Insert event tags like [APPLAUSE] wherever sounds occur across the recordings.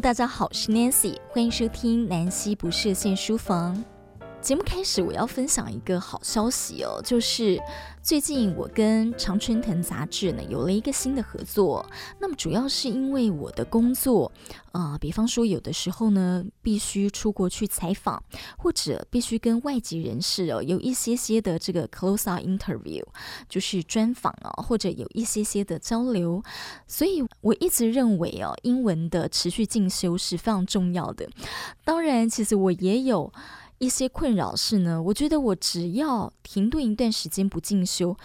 大家好，我是 Nancy，欢迎收听南希不设限书房。节目开始，我要分享一个好消息哦，就是最近我跟常春藤杂志呢有了一个新的合作。那么主要是因为我的工作，啊、比方说有的时候呢必须出国去采访，或者必须跟外籍人士哦有一些些的这个 close up interview，就是专访啊，或者有一些些的交流。所以我一直认为哦，英文的持续进修是非常重要的。当然，其实我也有。一些困扰是呢，我觉得我只要停顿一段时间不进修，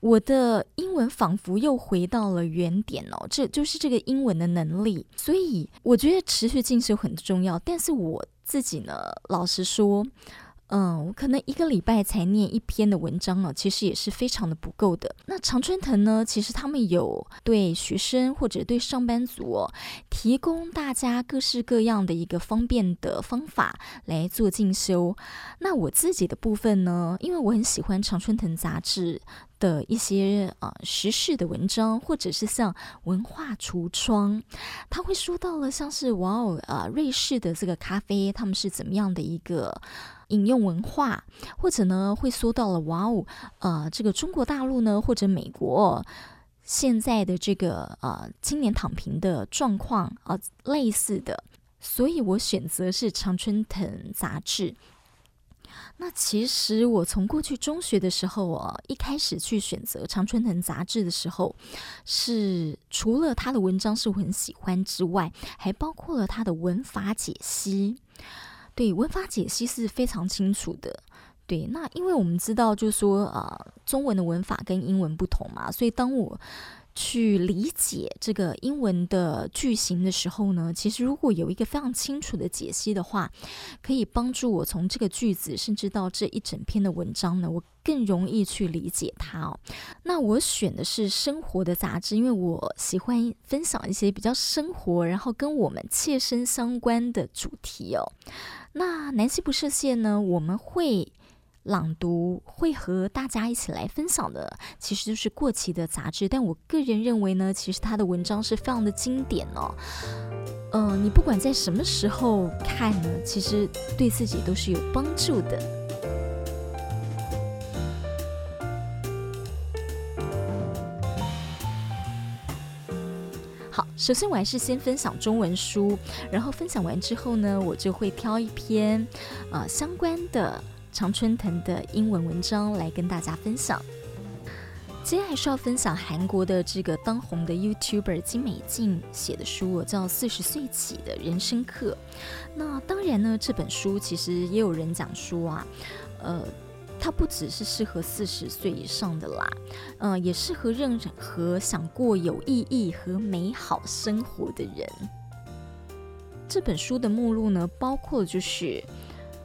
我的英文仿佛又回到了原点哦，这就是这个英文的能力。所以我觉得持续进修很重要，但是我自己呢，老实说。嗯，我可能一个礼拜才念一篇的文章啊，其实也是非常的不够的。那常春藤呢，其实他们有对学生或者对上班族哦，提供大家各式各样的一个方便的方法来做进修。那我自己的部分呢，因为我很喜欢常春藤杂志的一些啊、时事的文章，或者是像文化橱窗，他会说到了像是哇哦啊瑞士的这个咖啡，他们是怎么样的一个。引用文化，或者呢会说到了哇哦，呃，这个中国大陆呢，或者美国现在的这个呃青年躺平的状况啊、类似的，所以我选择是常春藤杂志。那其实我从过去中学的时候啊，一开始去选择常春藤杂志的时候，是除了他的文章是我很喜欢之外，还包括了他的文法解析。对，文法解析是非常清楚的。对，那因为我们知道，就是说，呃，中文的文法跟英文不同嘛，所以当我去理解这个英文的句型的时候呢，其实如果有一个非常清楚的解析的话，可以帮助我从这个句子，甚至到这一整篇的文章呢，我更容易去理解它哦。那我选的是生活的杂志，因为我喜欢分享一些比较生活，然后跟我们切身相关的主题哦。那南希不设限呢，我们会朗读，会和大家一起来分享的，其实就是过期的杂志。但我个人认为呢，其实他的文章是非常的经典哦。呃，你不管在什么时候看呢，其实对自己都是有帮助的。首先我还是先分享中文书，然后分享完之后呢，我就会挑一篇呃相关的常春藤的英文文章来跟大家分享。接下来是要分享韩国的这个当红的 YouTuber 金美静写的书，我叫《四十岁起的人生课》。那当然呢，这本书其实也有人讲说啊，呃。它不只是适合四十岁以上的啦，嗯、也适合任何想过有意义和美好生活的人。这本书的目录呢，包括就是，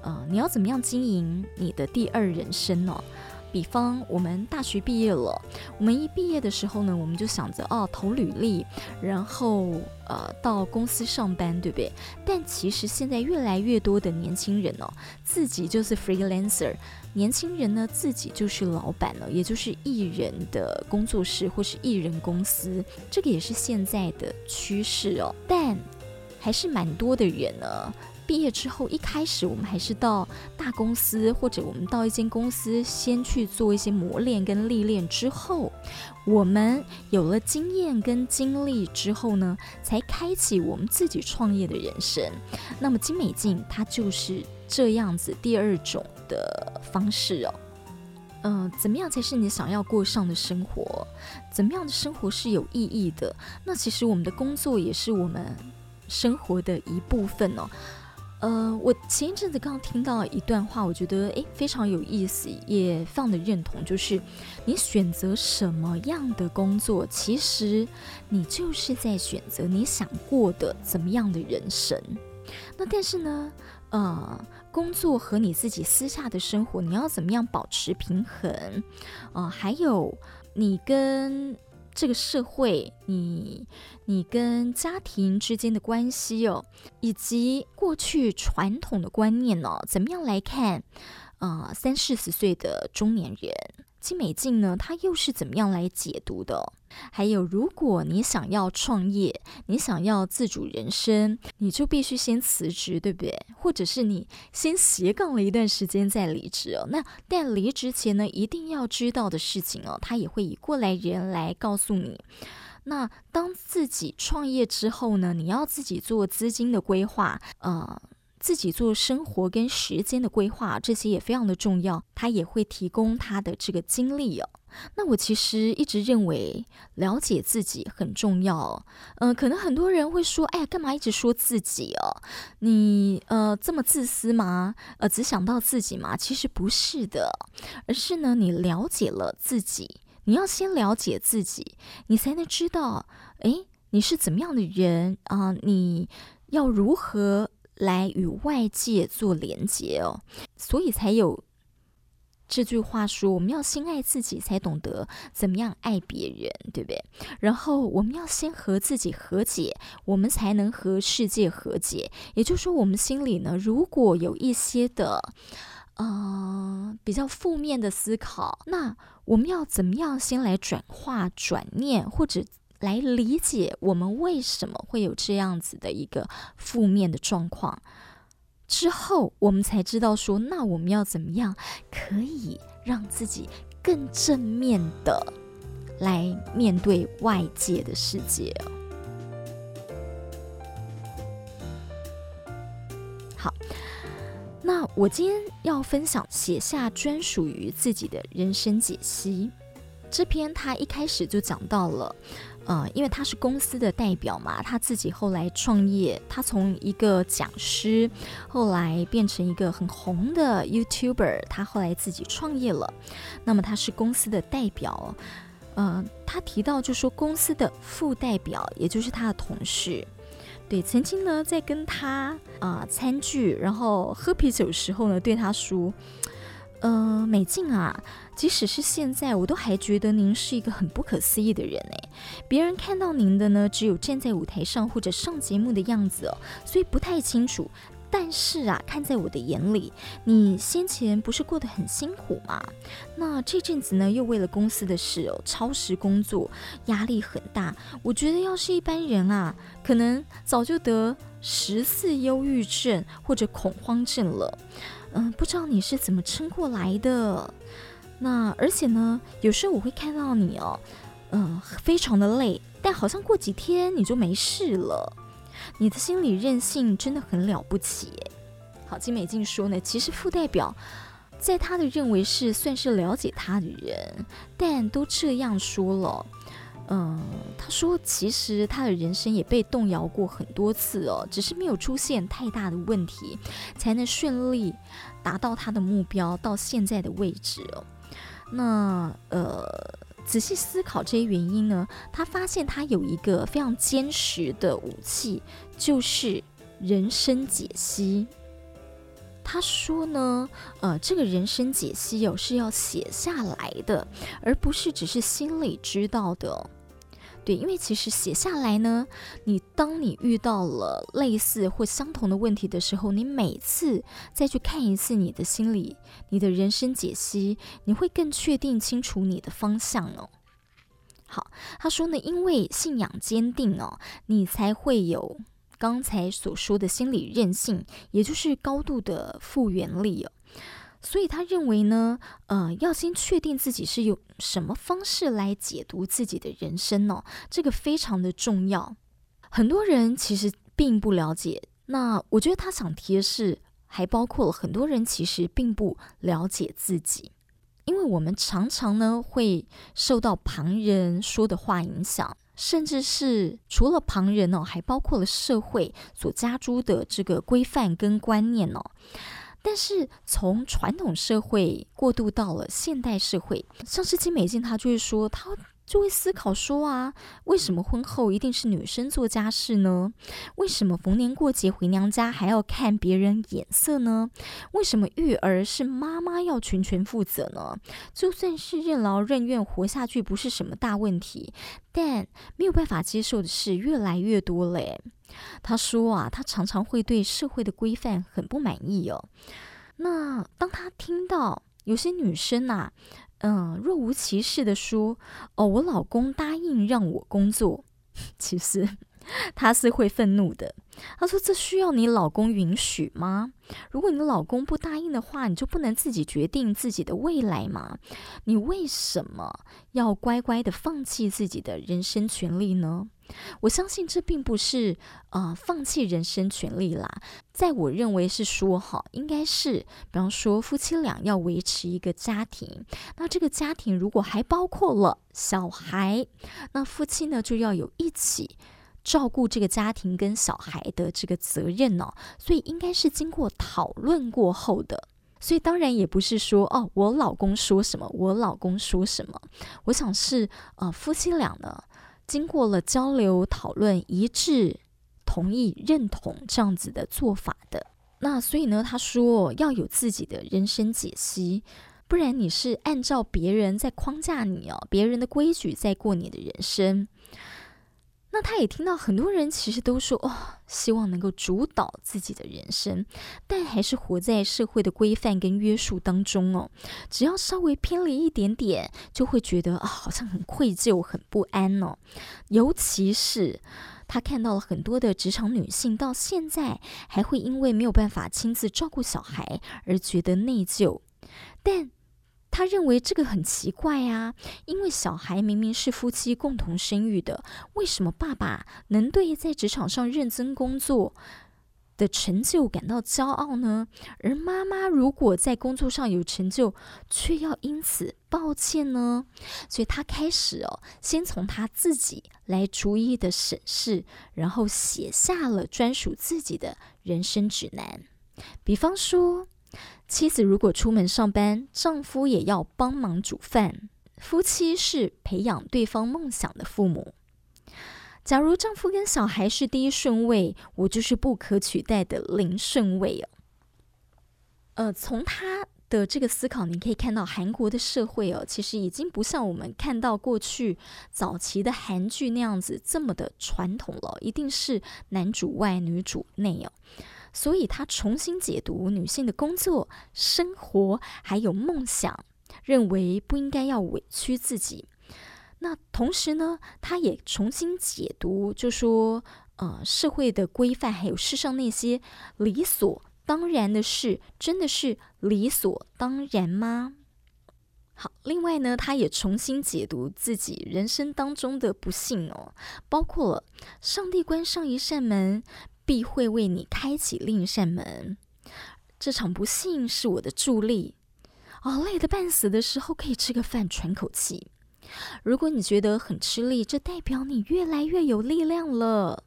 呃，你要怎么样经营你的第二人生呢？比方，我们大学毕业了，我们一毕业的时候呢，我们就想着哦，投履历，然后呃，到公司上班，对不对？但其实现在越来越多的年轻人哦，自己就是 freelancer，年轻人呢自己就是老板了，也就是艺人的工作室或是艺人公司，这个也是现在的趋势哦。但还是蛮多的人呢。毕业之后，一开始我们还是到大公司，或者我们到一间公司先去做一些磨练跟历练之后，我们有了经验跟经历之后呢，才开启我们自己创业的人生。那么金美静她就是这样子第二种的方式哦。嗯、怎么样才是你想要过上的生活？怎么样的生活是有意义的？那其实我们的工作也是我们生活的一部分哦。呃，我前一阵子刚听到一段话，我觉得诶非常有意思，也非常的认同，就是你选择什么样的工作，其实你就是在选择你想过的怎么样的人生。那但是呢，呃，工作和你自己私下的生活，你要怎么样保持平衡？呃，还有你跟。这个社会，你你跟家庭之间的关系哦，以及过去传统的观念哦，怎么样来看？呃，三四十岁的中年人，金美静呢，她又是怎么样来解读的？还有，如果你想要创业，你想要自主人生，你就必须先辞职，对不对？或者是你先斜杠了一段时间再离职哦。那但离职前呢，一定要知道的事情哦，他也会以过来人来告诉你。那当自己创业之后呢，你要自己做资金的规划，呃。自己做生活跟时间的规划，这些也非常的重要。他也会提供他的这个经历哦。那我其实一直认为了解自己很重要。嗯、呃，可能很多人会说：“哎呀，干嘛一直说自己哦？你呃这么自私吗？呃，只想到自己吗？”其实不是的，而是呢，你了解了自己，你要先了解自己，你才能知道，哎，你是怎么样的人啊、你要如何？来与外界做连接哦，所以才有这句话说：我们要先爱自己，才懂得怎么样爱别人，对不对？然后我们要先和自己和解，我们才能和世界和解。也就是说，我们心里呢，如果有一些的呃比较负面的思考，那我们要怎么样先来转化、转念，或者？来理解我们为什么会有这样子的一个负面的状况，之后我们才知道说，那我们要怎么样可以让自己更正面的来面对外界的世界。好，那我今天要分享写下专属于自己的人生解析。这篇他一开始就讲到了。呃，因为他是公司的代表嘛，他自己后来创业，他从一个讲师，后来变成一个很红的 YouTuber，他后来自己创业了。那么他是公司的代表，呃，他提到就说公司的副代表，也就是他的同事，对，曾经呢在跟他啊、餐具，然后喝啤酒的时候呢，对他说。呃，美静啊，即使是现在，我都还觉得您是一个很不可思议的人哎。别人看到您的呢，只有站在舞台上或者上节目的样子哦，所以不太清楚。但是啊，看在我的眼里，你先前不是过得很辛苦吗？那这阵子呢，又为了公司的事哦，超时工作，压力很大。我觉得要是一般人啊，可能早就得十四忧郁症或者恐慌症了。嗯，不知道你是怎么撑过来的。那而且呢，有时候我会看到你哦，嗯，非常的累，但好像过几天你就没事了。你的心理韧性真的很了不起。好，金美静说呢，其实副代表在他的认为是算是了解他的人，但都这样说了。嗯，他说，其实他的人生也被动摇过很多次哦，只是没有出现太大的问题，才能顺利达到他的目标到现在的位置哦。那呃，仔细思考这些原因呢，他发现他有一个非常坚实的武器，就是人生解析。他说呢，呃，这个人生解析哦是要写下来的，而不是只是心里知道的。对，因为其实写下来呢，你当你遇到了类似或相同的问题的时候，你每次再去看一次你的心理，你的人生解析，你会更确定清楚你的方向哦。好，他说呢，因为信仰坚定哦，你才会有。刚才所说的心理韧性，也就是高度的复原力哦。所以他认为呢，呃，要先确定自己是用什么方式来解读自己的人生哦，这个非常的重要。很多人其实并不了解。那我觉得他想提的是，还包括了很多人其实并不了解自己，因为我们常常呢会受到旁人说的话影响。甚至是除了旁人哦，还包括了社会所加诸的这个规范跟观念哦。但是从传统社会过渡到了现代社会，像是金美静，她就是说她。就会思考说啊，为什么婚后一定是女生做家事呢？为什么逢年过节回娘家还要看别人眼色呢？为什么育儿是妈妈要全权负责呢？就算是任劳任怨活下去不是什么大问题，但没有办法接受的事越来越多嘞。他说啊，他常常会对社会的规范很不满意哦。那当他听到有些女生呐、啊，嗯，若无其事的说：“哦，我老公答应让我工作。”其实他是会愤怒的。他说：“这需要你老公允许吗？如果你老公不答应的话，你就不能自己决定自己的未来吗？你为什么要乖乖的放弃自己的人生权利呢？”我相信这并不是、呃，放弃人生权利啦。在我认为是说哈，应该是比方说夫妻俩要维持一个家庭，那这个家庭如果还包括了小孩，那夫妻呢就要有一起照顾这个家庭跟小孩的这个责任哦。所以应该是经过讨论过后的。所以当然也不是说哦，我老公说什么，我老公说什么。我想是呃，夫妻俩呢。经过了交流讨论，一致同意认同这样子的做法的，那所以呢，他说要有自己的人生解析，不然你是按照别人在框架你哦，别人的规矩在过你的人生。那他也听到很多人其实都说哦，希望能够主导自己的人生，但还是活在社会的规范跟约束当中哦。只要稍微偏离一点点，就会觉得啊，好像很愧疚、很不安哦。尤其是他看到了很多的职场女性，到现在还会因为没有办法亲自照顾小孩而觉得内疚，但。他认为这个很奇怪啊，因为小孩明明是夫妻共同生育的，为什么爸爸能对在职场上认真工作的成就感到骄傲呢？而妈妈如果在工作上有成就，却要因此抱歉呢？所以他开始哦，先从他自己来逐一的审视，然后写下了专属自己的人生指南，比方说。妻子如果出门上班，丈夫也要帮忙煮饭。夫妻是培养对方梦想的父母。假如丈夫跟小孩是第一顺位，我就是不可取代的零顺位哦。呃，从他的这个思考，你可以看到韩国的社会哦，其实已经不像我们看到过去早期的韩剧那样子这么的传统了，一定是男主外女主内哦。所以，他重新解读女性的工作、生活还有梦想，认为不应该要委屈自己。那同时呢，他也重新解读，就说，呃，社会的规范还有世上那些理所当然的事，真的是理所当然吗？好，另外呢，他也重新解读自己人生当中的不幸哦，包括了上帝关上一扇门。必会为你开启另一扇门。这场不幸是我的助力。哦，累得半死的时候可以吃个饭喘口气。如果你觉得很吃力，这代表你越来越有力量了。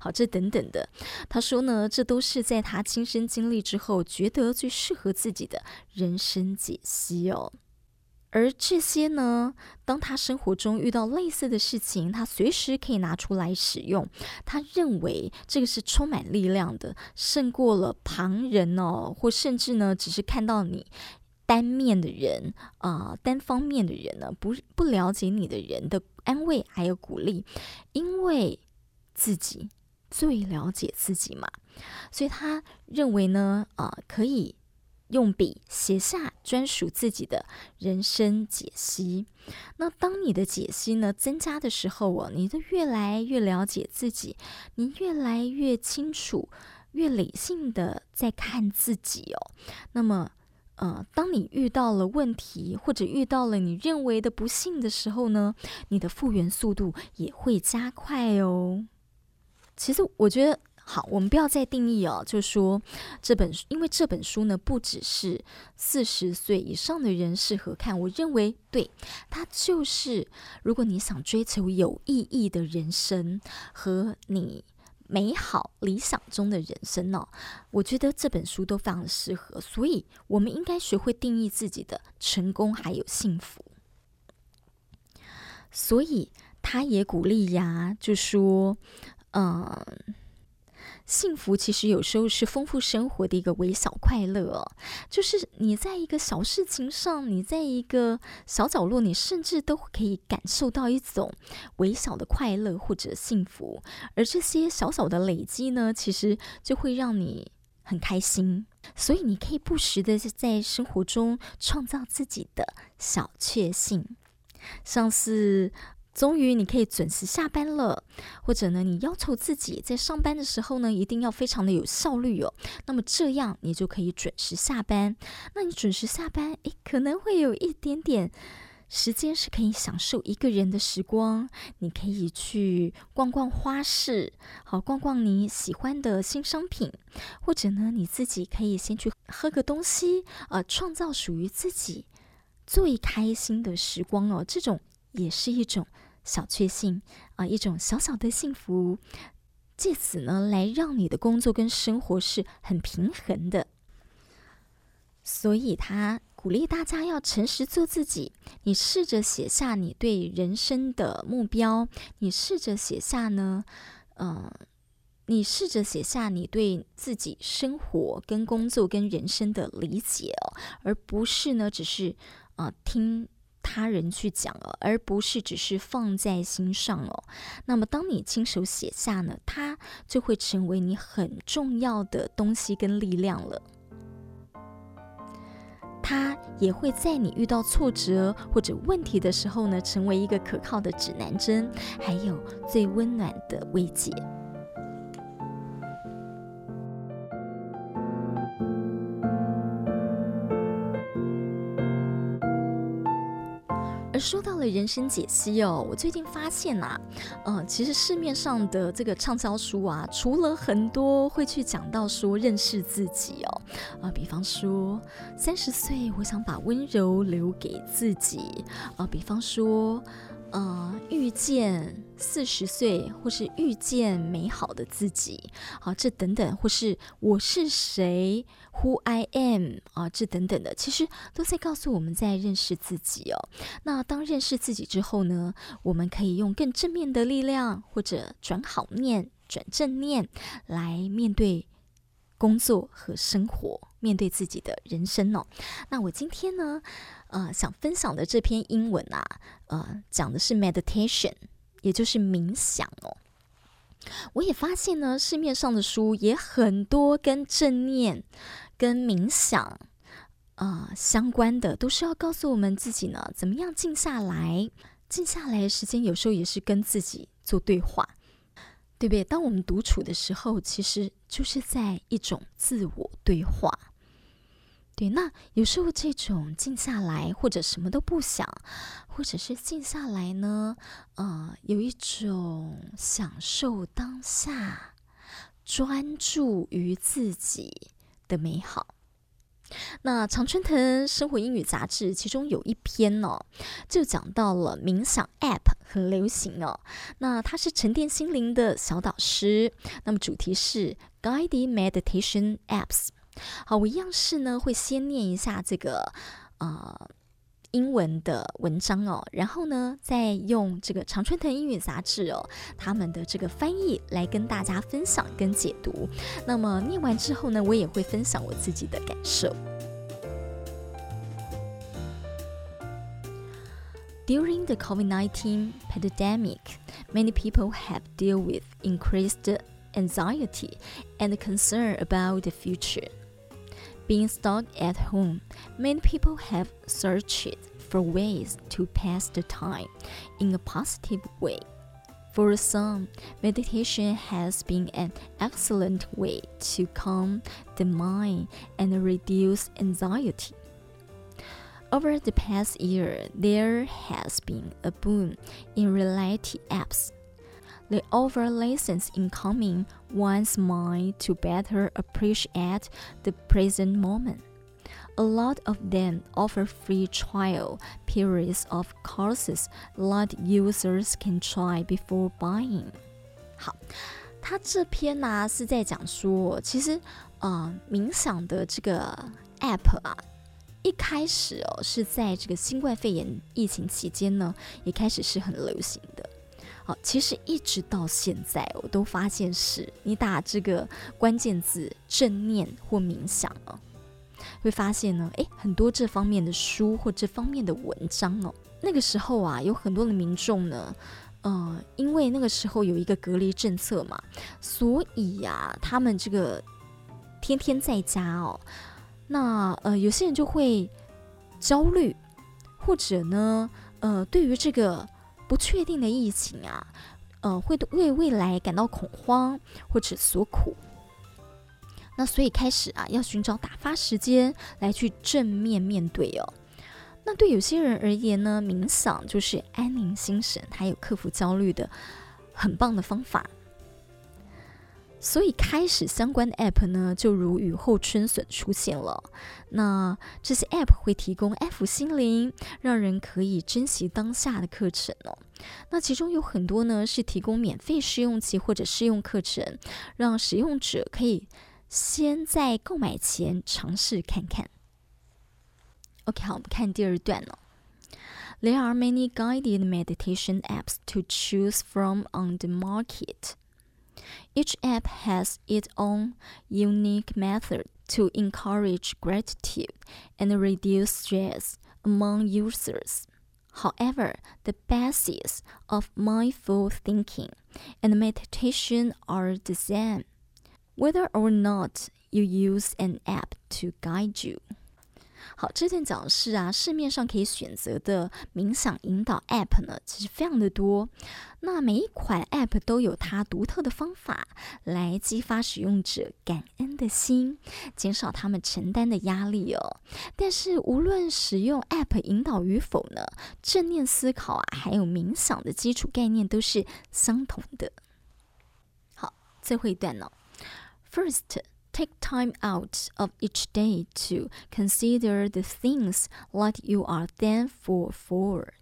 好，这等等的，他说呢，这都是在他亲身经历之后，觉得最适合自己的人生解析哦。而这些呢，当他生活中遇到类似的事情，他随时可以拿出来使用。他认为这个是充满力量的，胜过了旁人哦，或甚至呢，只是看到你单面的人啊、单方面的人呢，不不了解你的人的安慰还有鼓励，因为自己最了解自己嘛，所以他认为呢，啊、可以。用笔写下专属自己的人生解析。那当你的解析呢增加的时候，哦，你就越来越了解自己，你越来越清楚、越理性的在看自己哦。那么，呃，当你遇到了问题或者遇到了你认为的不幸的时候呢，你的复原速度也会加快哦。其实我觉得。好，我们不要再定义哦，就说这本书，因为这本书呢，不只是四十岁以上的人适合看。我认为，对，它就是如果你想追求有意义的人生和你美好理想中的人生呢，我觉得这本书都非常适合。所以，我们应该学会定义自己的成功还有幸福。所以，他也鼓励呀，就说，嗯。幸福其实有时候是丰富生活的一个微小快乐，就是你在一个小事情上，你在一个小角落，你甚至都可以感受到一种微小的快乐或者幸福，而这些小小的累积呢，其实就会让你很开心，所以你可以不时的在生活中创造自己的小确幸，像是终于你可以准时下班了，或者呢，你要求自己在上班的时候呢，一定要非常的有效率哦。那么这样你就可以准时下班。那你准时下班，诶，可能会有一点点。时间是可以享受一个人的时光，你可以去逛逛花市，好，逛逛你喜欢的新商品，或者呢，你自己可以先去喝个东西，呃，创造属于自己最开心的时光哦。这种也是一种小确幸啊，一种小小的幸福，借此呢，来让你的工作跟生活是很平衡的。所以他。鼓励大家要诚实做自己。你试着写下你对人生的目标，你试着写下呢，呃，你试着写下你对自己生活、跟工作、跟人生的理解哦，而不是呢，只是呃听他人去讲了，而不是只是放在心上哦。那么，当你亲手写下呢，它就会成为你很重要的东西跟力量了。它也会在你遇到挫折或者问题的时候呢，成为一个可靠的指南针，还有最温暖的慰藉。而说到了人生解析哦，我最近发现呐、啊，呃，其实市面上的这个畅销书啊，除了很多会去讲到说认识自己哦，啊、呃，比方说三十岁我想把温柔留给自己，啊、呃，比方说。呃，遇见四十岁，或是遇见美好的自己，好，这等等，或是我是谁，Who I am，啊，这等等的，其实都在告诉我们在认识自己哦。那当认识自己之后呢，我们可以用更正面的力量，或者转好念、转正念来面对工作和生活，面对自己的人生哦。那我今天呢，呃，想分享的这篇英文啊，呃，讲的是 meditation，也就是冥想哦。我也发现呢，市面上的书也很多跟正念、跟冥想啊、呃、相关的，都是要告诉我们自己呢，怎么样静下来。静下来时间，有时候也是跟自己做对话，对不对？当我们独处的时候，其实就是在一种自我对话。对，那有时候这种静下来，或者什么都不想，或者是静下来呢，呃，有一种享受当下、专注于自己的美好。那常春藤生活英语杂志其中有一篇呢、哦，就讲到了冥想 App 很流行哦。那它是沉淀心灵的小导师，那么主题是 Guided Meditation Apps。好，我一样是呢，会先念一下这个呃英文的文章哦，然后呢，再用这个常春藤英语杂志哦，他们的这个翻译来跟大家分享跟解读。那么念完之后呢，我也会分享我自己的感受。During the COVID-19 pandemic, many people have dealt with increased anxiety and concern about the future. Being stuck at home, many people have searched for ways to pass the time in a positive way. For some, meditation has been an excellent way to calm the mind and reduce anxiety. Over the past year, there has been a boom in reality apps they offer lessons in calming one's mind to better appreciate the present moment. A lot of them offer free trial periods of courses that users can try before buying. 好，他这篇呢、啊、是在讲说，其实呃冥想的这个 app 啊，一开始哦是在这个新冠肺炎疫情期间呢，也开始是很流行的。 好，其实一直到现在，我都发现是你打这个关键字“正念”或“冥想”哦，会发现呢，诶，很多这方面的书或这方面的文章哦。那个时候啊，有很多的民众呢，呃，因为那个时候有一个隔离政策嘛，所以呀、啊，他们这个天天在家哦，那呃有些人就会焦虑，或者呢呃对于这个不确定的疫情啊，呃会为未来感到恐慌或者所苦。那所以开始啊要寻找打发时间来去正面面对哦。那对有些人而言呢，冥想就是安宁心神，还有克服焦虑的很棒的方法。所以开始相关的 App 呢，就如雨后春笋出现了。那这些 App 会提供安抚心灵，让人可以珍惜当下的课程哦。那其中有很多呢是提供免费试用期或者试用课程，让使用者可以先在购买前尝试看看。OK，好，我们看第二段哦。There are many guided meditation apps to choose from on the market. Each app has its own unique method to encourage gratitude and reduce stress among users. However, the basis of mindful thinking and meditation are the same, whether or not you use an app to guide you. 好，这段讲的是啊，市面上可以选择的冥想引导 App 呢，其实非常的多。那每一款 App 都有它独特的方法，来激发使用者感恩的心，减少他们承担的压力哦。但是无论使用 App 引导与否呢，正念思考啊，还有冥想的基础概念都是相同的。好，最后一段呢，，First。Take time out of each day to consider the things that you are thankful for.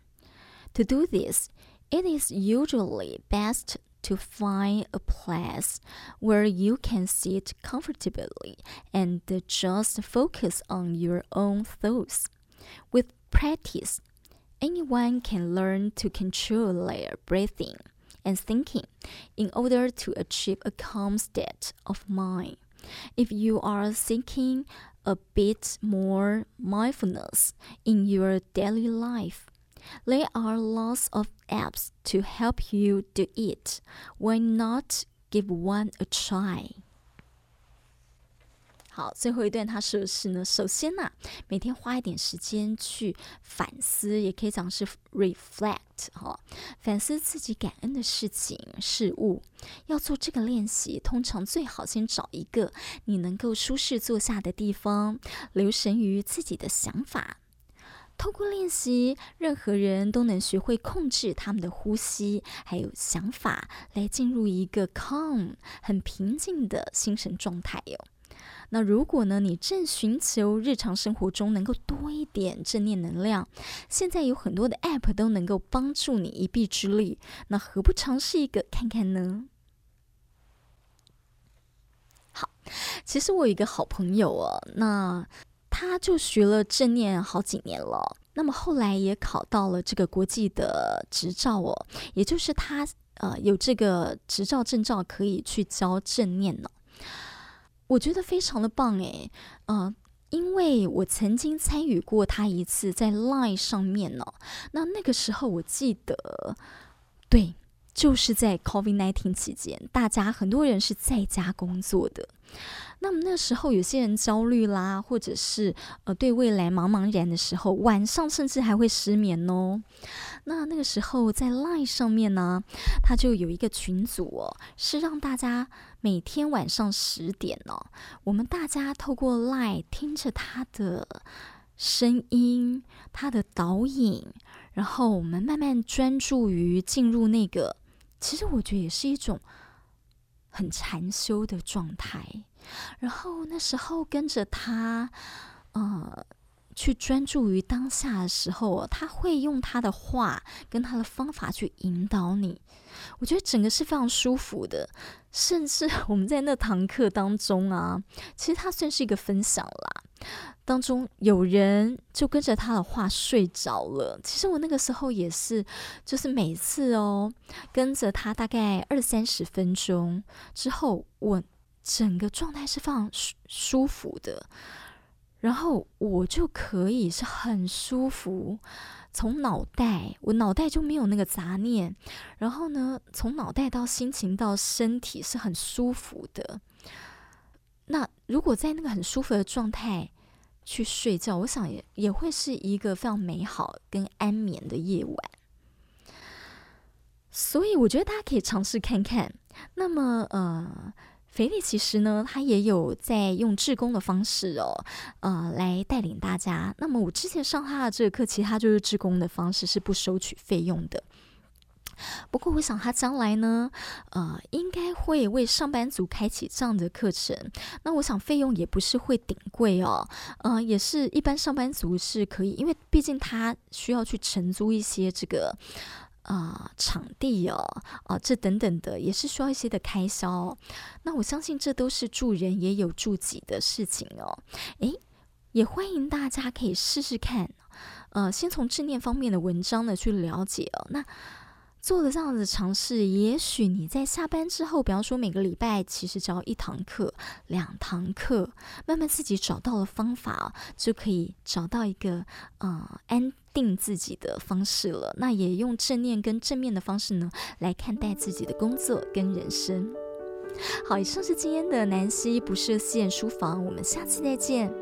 To do this, it is usually best to find a place where you can sit comfortably and just focus on your own thoughts. With practice, anyone can learn to control their breathing and thinking in order to achieve a calm state of mind. If you are seeking a bit more mindfulness in your daily life, there are lots of apps to help you do it. Why not give one a try? 好，最后一段他说的是呢，首先呢、每天花一点时间去反思，也可以讲是 reflect 哈，反思自己感恩的事情事物。要做这个练习，通常最好先找一个你能够舒适坐下的地方，留神于自己的想法。透过练习，任何人都能学会控制他们的呼吸，还有想法，来进入一个 calm 很平静的心神状态哟。那如果呢，你正寻求日常生活中能够多一点正念能量，现在有很多的 App 都能够帮助你一臂之力，那何不尝试一个看看呢？好，其实我有一个好朋友哦，那他就学了正念好几年了，那么后来也考到了这个国际的执照哦，也就是他呃有这个执照证照可以去教正念呢。我觉得非常的棒诶，呃，因为我曾经参与过他一次在 Line 上面呢，那那个时候我记得，对，就是在 COVID-19 期间，大家很多人是在家工作的。那么那时候有些人焦虑啦，或者是呃对未来茫茫然的时候，晚上甚至还会失眠哦。那那个时候在 Line 上面呢，他就有一个群组哦，是让大家每天晚上十点呢，我们大家透过 Line 听着他的声音，他的导引，然后我们慢慢专注于进入那个，其实我觉得也是一种。很禅修的状态，然后那时候跟着他，呃，去专注于当下的时候，他会用他的话跟他的方法去引导你。我觉得整个是非常舒服的，甚至 [LAUGHS] 我们在那堂课当中啊，其实他算是一个分享啦。当中有人就跟着他的话睡着了。其实我那个时候也是，就是每次哦，跟着他大概二三十分钟之后，我整个状态是非常舒舒服的，然后我就可以是很舒服，从脑袋，我脑袋就没有那个杂念，然后呢，从脑袋到心情到身体是很舒服的。那如果在那个很舒服的状态去睡觉，我想也也会是一个非常美好跟安眠的夜晚。所以我觉得大家可以尝试看看。那么，呃，肥力其实呢，他也有在用志工的方式哦，呃，来带领大家。那么我之前上他的这个课，其实他就是志工的方式，是不收取费用的。不过，我想他将来呢，呃，应该会为上班族开启这样的课程。那我想费用也不是会顶贵哦，呃，也是一般上班族是可以，因为毕竟他需要去承租一些这个啊、场地哦，啊、这等等的也是需要一些的开销。那我相信这都是助人也有助己的事情哦。诶，也欢迎大家可以试试看，呃，先从正念方面的文章呢去了解哦。那。做了这样的尝试，也许你在下班之后，比方说每个礼拜其实只要一堂课、两堂课，慢慢自己找到了方法，就可以找到一个呃安定自己的方式了。那也用正念跟正面的方式呢，来看待自己的工作跟人生。好，以上是今天的南希不设限书房，我们下次再见。